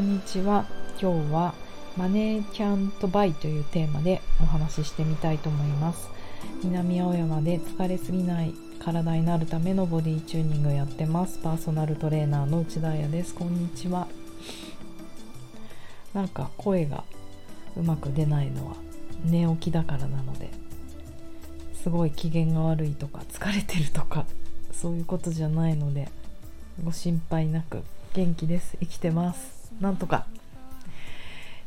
んにちは。今日はマネーキャントバイというテーマでお話ししてみたいと思います。南青山で疲れすぎない体になるためのボディチューニングやってます。パーソナルトレーナーの内田彩です。こんにちは。なんか声がうまく出ないのは寝起きだからなのですごい機嫌が悪いとか疲れてるとかそういうことじゃないのでご心配なく元気です。生きてます。なんとか。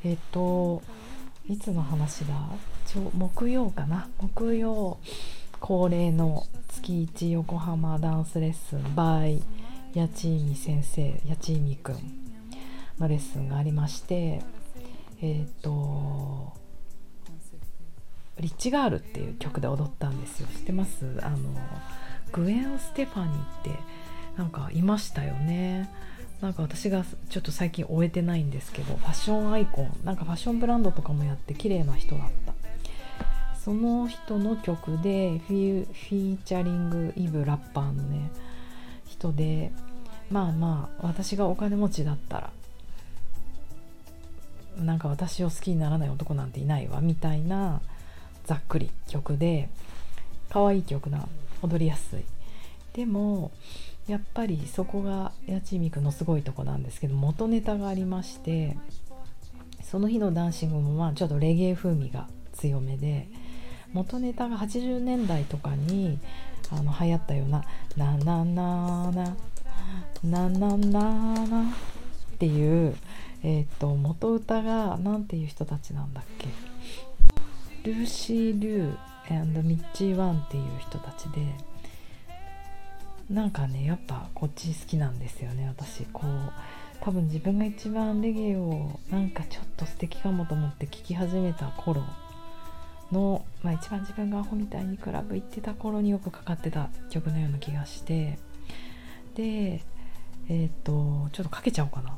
えっ、といつの話だ？木曜かな？木曜恒例の月1横浜ダンスレッスン by 八千美先生八千美くんのレッスンがありましてえっ、とリッチガールっていう曲で踊ったんですよ。知ってます？あのグエン・ステファニーってなんかいましたよね。なんか私がちょっと最近終えてないんですけどファッションアイコンなんかファッションブランドとかもやって綺麗な人だった。その人の曲でフィフィーチャリングイブラッパーのね人でまあまあ私がお金持ちだったらなんか私を好きにならない男なんていないわみたいなざっくり曲で可愛い曲な踊りやすい。でもやっぱりそこが八千美くのすごいとこなんですけど元ネタがありましてその日のダンシングもまあちょっとレゲエ風味が強めで元ネタが80年代とかにあの流行ったような「なななななななな」っていう、えー、と元歌が何ていう人たちなんだっけ？ルーシー・リューミッチー・ワンっていう人たちでなんかねやっぱこっち好きなんですよね私こう多分自分が一番レゲエをなんかちょっと素敵かもと思って聴き始めた頃の、まあ、一番自分がアホみたいにクラブ行ってた頃によくかかってた曲のような気がしてでえっ、とちょっとかけちゃおうかな。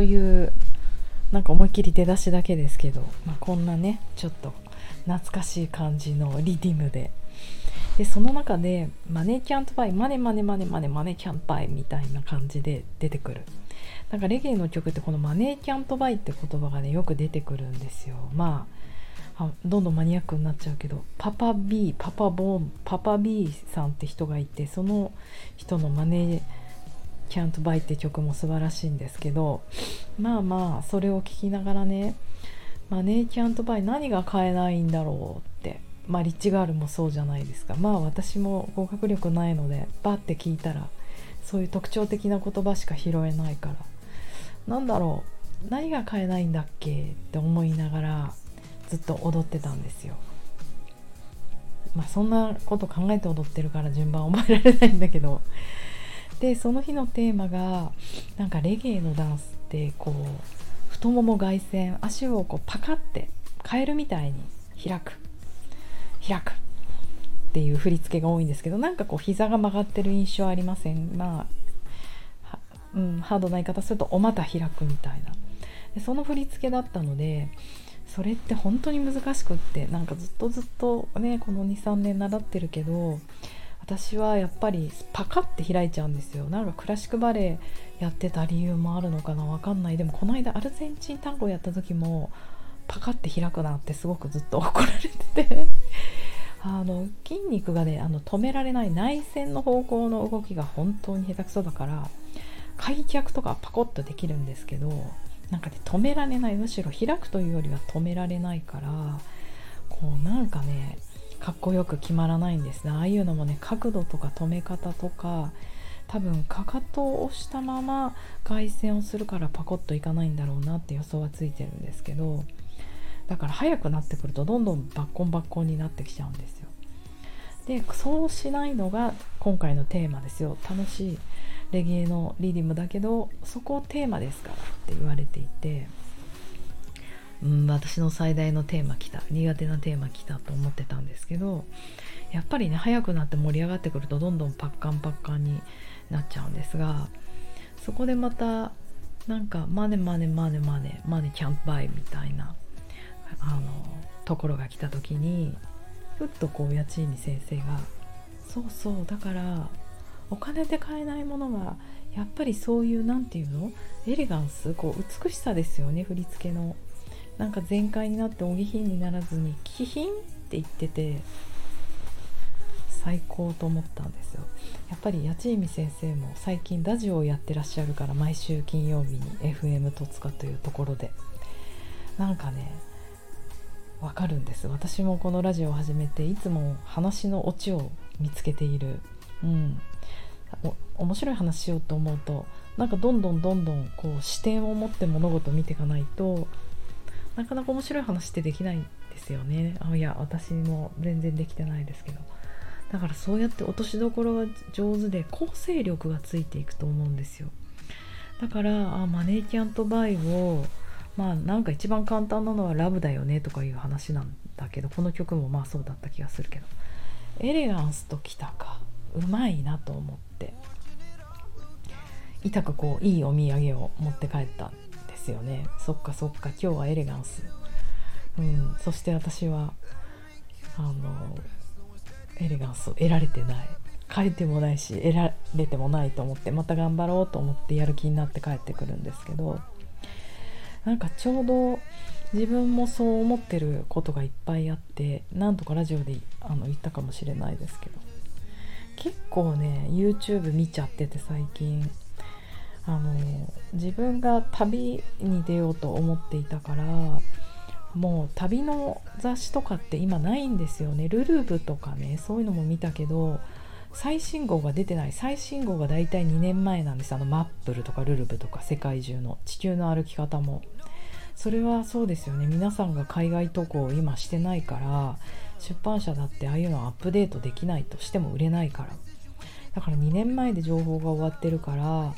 というなんか思いっきり出だしだけですけど、まあ、こんなねちょっと懐かしい感じのリディムで。でその中でマネーキャントバイマネマネマネマネマネキャンバイみたいな感じで出てくる。なんかレゲエの曲ってこのマネーキャントバイって言葉がねよく出てくるんですよ。まあどんどんマニアックになっちゃうけどパパ B パパボーンパパ B さんって人がいてその人のマネー「Can't Buy」って曲も素晴らしいんですけどまあまあそれを聞きながらね「マネーキャントバイ何が買えないんだろう」ってまあリッチガールもそうじゃないですか。まあ私も合格力ないのでバッて聞いたらそういう特徴的な言葉しか拾えないから。なんだろう何が買えないんだっけ？って思いながらずっと踊ってたんですよ。まあそんなこと考えて踊ってるから順番覚えられないんだけどでその日のテーマがなんかレゲエのダンスってこう太もも外旋足をこうパカってカエルみたいに開く。開く。っていう振り付けが多いんですけどなんかこう膝が曲がってる印象ありません？まあうん、ハードな言い方するとお股開くみたいな。でその振り付けだったのでそれって本当に難しくってなんかずっとずっとねこの23年習ってるけど私はやっぱりパカって開いちゃうんですよ。なんかクラシックバレエやってた理由もあるのかなわかんない。でもこの間アルゼンチン単語やった時もパカって開くなってすごくずっと怒られてて。あの筋肉がねあの止められない内旋の方向の動きが本当に下手くそだから開脚とかパコッとできるんですけどなんかね止められない。むしろ開くというよりは止められないからこうなんかねかっこよく決まらないんですね。ああいうのもね角度とか止め方とか多分かかとを押したまま外旋をするからパコッといかないんだろうなって予想はついてるんですけどだから早くなってくるとどんどんバッコンバッコンになってきちゃうんですよ。でそうしないのが今回のテーマですよ。楽しいレゲエのリディムだけどそこをテーマですからって言われていてうん私の最大のテーマ来た苦手なテーマ来たと思ってたんですけどやっぱりね早くなって盛り上がってくるとどんどんパッカンパッカンになっちゃうんですがそこでまたなんかマネマネマネマネマネキャンプバイみたいなあのところが来た時にふっとこう八千美先生がそうそうだからお金で買えないものがやっぱりそういう何て言うのエレガンスこう美しさですよね振り付けの。なんか全開になってお下品にならずに気品って言ってて最高と思ったんですよ。やっぱり八千美先生も最近ラジオをやってらっしゃるから毎週金曜日に FM 戸塚というところで。なんかねわかるんです。私もこのラジオを始めていつも話のオチを見つけている。うん。面白い話しようと思うとなんかどんどんどんどんこう視点を持って物事を見ていかないとなかなか面白い話ってできないんですよね。あいや私も全然できてないですけど。だからそうやって落としどころが上手で構成力がついていくと思うんですよ。だからあマネーキャントバイをまあなんか一番簡単なのはラブだよねとかいう話なんだけどこの曲もまあそうだった気がするけど。エレガンスときたか。うまいなと思って。痛くこういいお土産を持って帰った。ですよね。そっかそっか。今日はエレガンス。うん。そして私はあのエレガンスを得られてない。書いてもないし得られてもないと思ってまた頑張ろうと思ってやる気になって帰ってくるんですけどなんかちょうど自分もそう思ってることがいっぱいあって何とかラジオであの言ったかもしれないですけど結構ね YouTube 見ちゃってて最近。あの自分が旅に出ようと思っていたからもう旅の雑誌とかって今ないんですよね。ルルブとかねそういうのも見たけど最新号が出てない。最新号がだいたい2年前なんです。あのマップルとかルルブとか世界中の地球の歩き方も。それはそうですよね。皆さんが海外渡航を今してないから出版社だってああいうのアップデートできないとしても売れないから。だから2年前で情報が終わってるから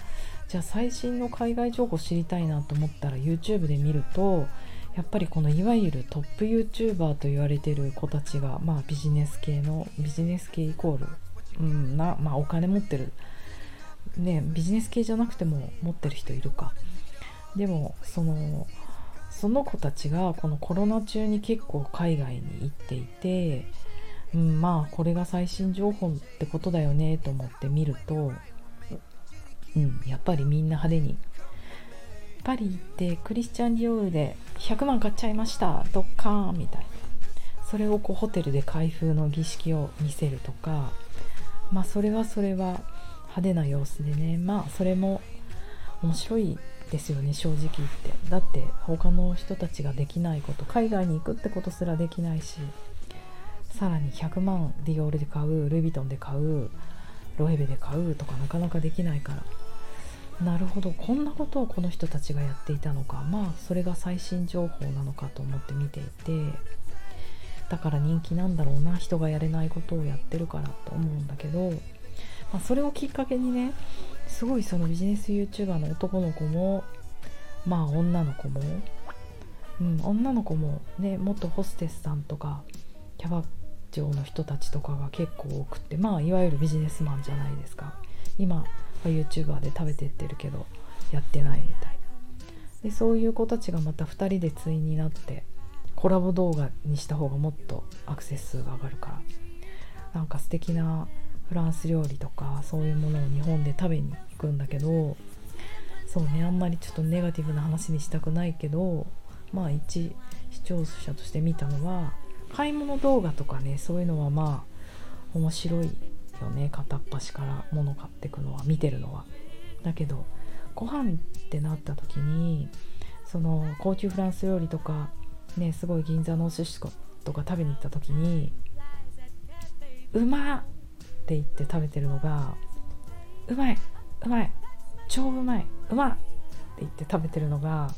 じゃあ最新の海外情報知りたいなと思ったら YouTube で見るとやっぱりこのいわゆるトップ YouTuber と言われてる子たちが、まあ、ビジネス系のビジネス系イコールうんなまあ、お金持ってる、ね、ビジネス系じゃなくても持ってる人いるか。でもそのその子たちがこのコロナ中に結構海外に行っていて、うん、まあこれが最新情報ってことだよねと思って見ると、うん、やっぱりみんな派手に。パリ行ってクリスチャン・ディオールで100万買っちゃいましたドッカーンみたいな。それをこうホテルで開封の儀式を見せるとか。まあそれはそれは派手な様子でね。まあそれも面白いですよね正直言って。だって他の人たちができないこと海外に行くってことすらできないし。さらに100万ディオールで買うルイ・ヴィトンで買うロエベで買うとかなかなかできないから。なるほど。こんなことをこの人たちがやっていたのか。まあそれが最新情報なのかと思って見ていて。だから人気なんだろうな。人がやれないことをやってるからと思うんだけど、まあ、それをきっかけにねすごいそのビジネス YouTuber の男の子もまあ女の子も、うん、女の子もね元ホステスさんとかキャバ嬢の人たちとかが結構多くってまあいわゆるビジネスマンじゃないですか。今 YouTuber で食べてってるけどやってないみたいな。でそういう子たちがまた2人で対になってコラボ動画にした方がもっとアクセス数が上がるから。なんか素敵なフランス料理とかそういうものを日本で食べに行くんだけどそうねあんまりちょっとネガティブな話にしたくないけどまあ一視聴者として見たのは買い物動画とかねそういうのはまあ面白いよね片っ端から物買ってくのは見てるのは。だけどご飯ってなった時にその高級フランス料理とかねすごい銀座のお寿司とか食べに行った時に「うまっ!」って言って食べてるのが「うまいうまい超うまいうまっ!」って言って食べてるのが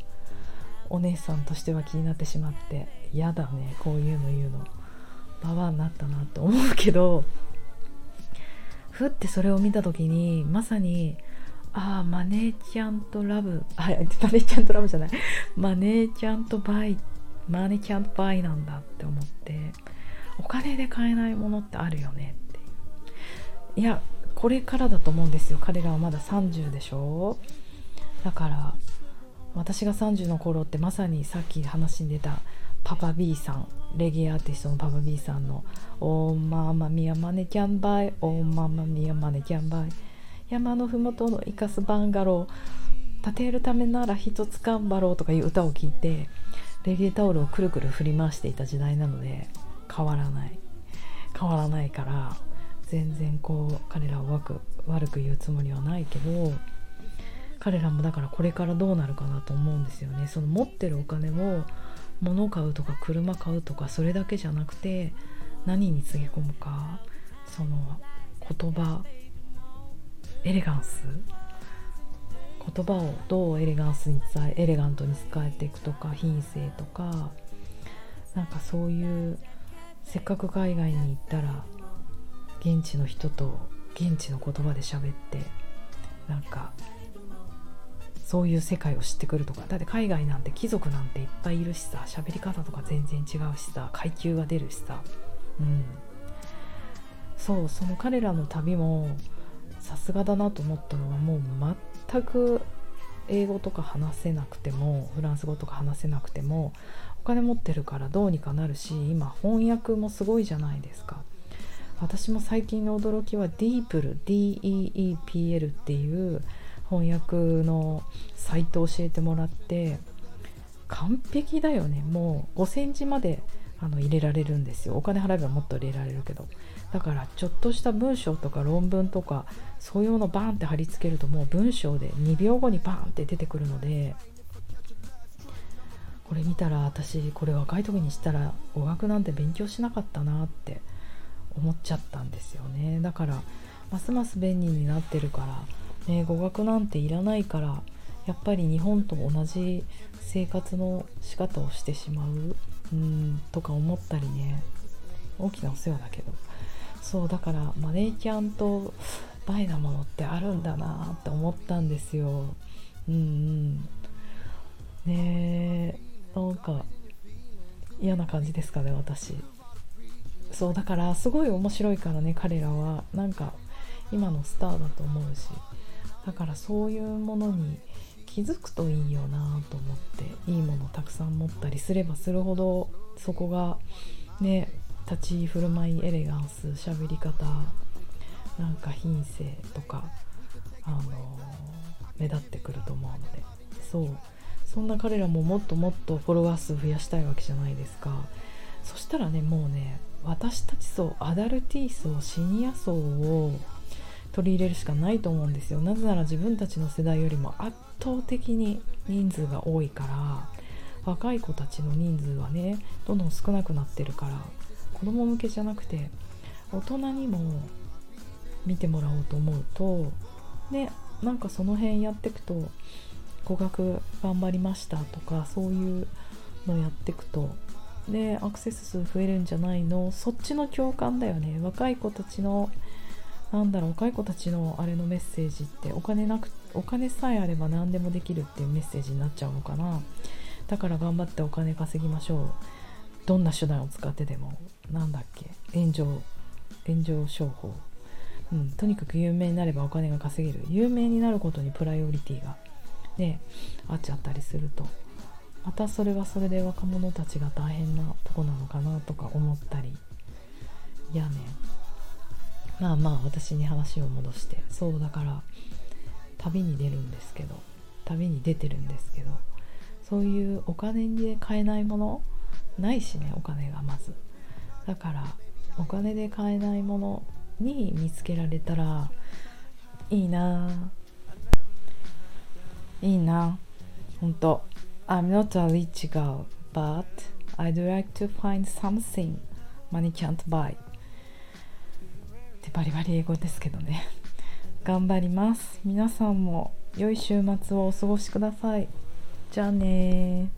お姉さんとしては気になってしまって嫌だねこういうの言うのババアになったなって思うけどふってそれを見た時にまさにああマネーちゃんとラブ。あマネーちゃんとラブじゃない。マネーちゃんとバイマネーちゃんとバイなんだって思ってお金で買えないものってあるよねっていう。いやこれからだと思うんですよ。彼らはまだ30でしょ。だから私が30の頃ってまさにさっき話に出たパパ B さんレゲエアーティストのパパ B さんの「オーママミヤマネキャンバイオーママミヤマネキャンバイ」山のふもとの生かすバンガロー建てるためなら一つ頑張ろうとかいう歌を聴いてレゲエタオルをくるくる振り回していた時代なので変わらない。変わらないから全然こう彼らを悪悪く言うつもりはないけど彼らもだからこれからどうなるかなと思うんですよね。その持ってるお金を物買うとか車買うとかそれだけじゃなくて何につぎ込むかその言葉エレガンス。言葉をどうエレガンスに伝えエレガントに使えていくとか品性とかなんかそういうせっかく海外に行ったら現地の人と現地の言葉で喋ってなんかそういう世界を知ってくるとか。だって海外なんて貴族なんていっぱいいるしさ喋り方とか全然違うしさ階級が出るしさ。うん。そうその彼らの旅もさすがだなと思ったのはもう全く英語とか話せなくてもフランス語とか話せなくてもお金持ってるからどうにかなるし今翻訳もすごいじゃないですか。私も最近の驚きは DeepL DEEPL っていう翻訳のサイトを教えてもらって完璧だよね。もう5センチまであの入れられるんですよ。お金払えばもっと入れられるけど。だからちょっとした文章とか論文とかそういうのバーンって貼り付けるともう文章で2秒後にバーンって出てくるのでこれ見たら私これ若い時にしたら語学なんて勉強しなかったなって思っちゃったんですよね。だからますます便利になってるから、ね、語学なんていらないからやっぱり日本と同じ生活の仕方をしてしまううんとか思ったりね。大きなお世話だけど。そうだからマネーキャンとバイなものってあるんだなって思ったんですよ。うんうん。ねえなんか嫌な感じですかね私。そうだからすごい面白いからね彼らは。なんか今のスターだと思うし。だからそういうものに気づくといいよなと思っていいものたくさん持ったりすればするほどそこがね立ち居振る舞いエレガンス喋り方なんか品性とか、あのー、目立ってくると思うので。そう。そんな彼らももっともっとフォロワー数増やしたいわけじゃないですか。そしたらねもうね私たち層アダルティー層シニア層を取り入れるしかないと思うんですよ。なぜなら自分たちの世代よりも圧倒的に人数が多いから若い子たちの人数はねどんどん少なくなってるから子供向けじゃなくて大人にも見てもらおうと思うとでなんかその辺やってくと語学頑張りましたとかそういうのやってくとでアクセス数増えるんじゃないの？そっちの共感だよね。若い子たちのなんだろう若い子たちのあれのメッセージってお金なくお金さえあれば何でもできるっていうメッセージになっちゃうのかな。だから頑張ってお金稼ぎましょう。どんな手段を使ってでも。なんだっけ。炎上炎上商法。うん、とにかく有名になればお金が稼げる。有名になることにプライオリティが。ね。あっちゃったりすると。またそれはそれで若者たちが大変なとこなのかなとか思ったり。いやね。まあまあ私に話を戻してそうだから旅に出るんですけど旅に出てるんですけどそういうお金で買えないものないしねお金がまず。だからお金で買えないものに見つけられたらいいな。いいな。本当。I'm not a rich girl but I'd like to find something money can't buy. ってバリバリ英語ですけどね。頑張ります。皆さんも良い週末をお過ごしください。じゃあね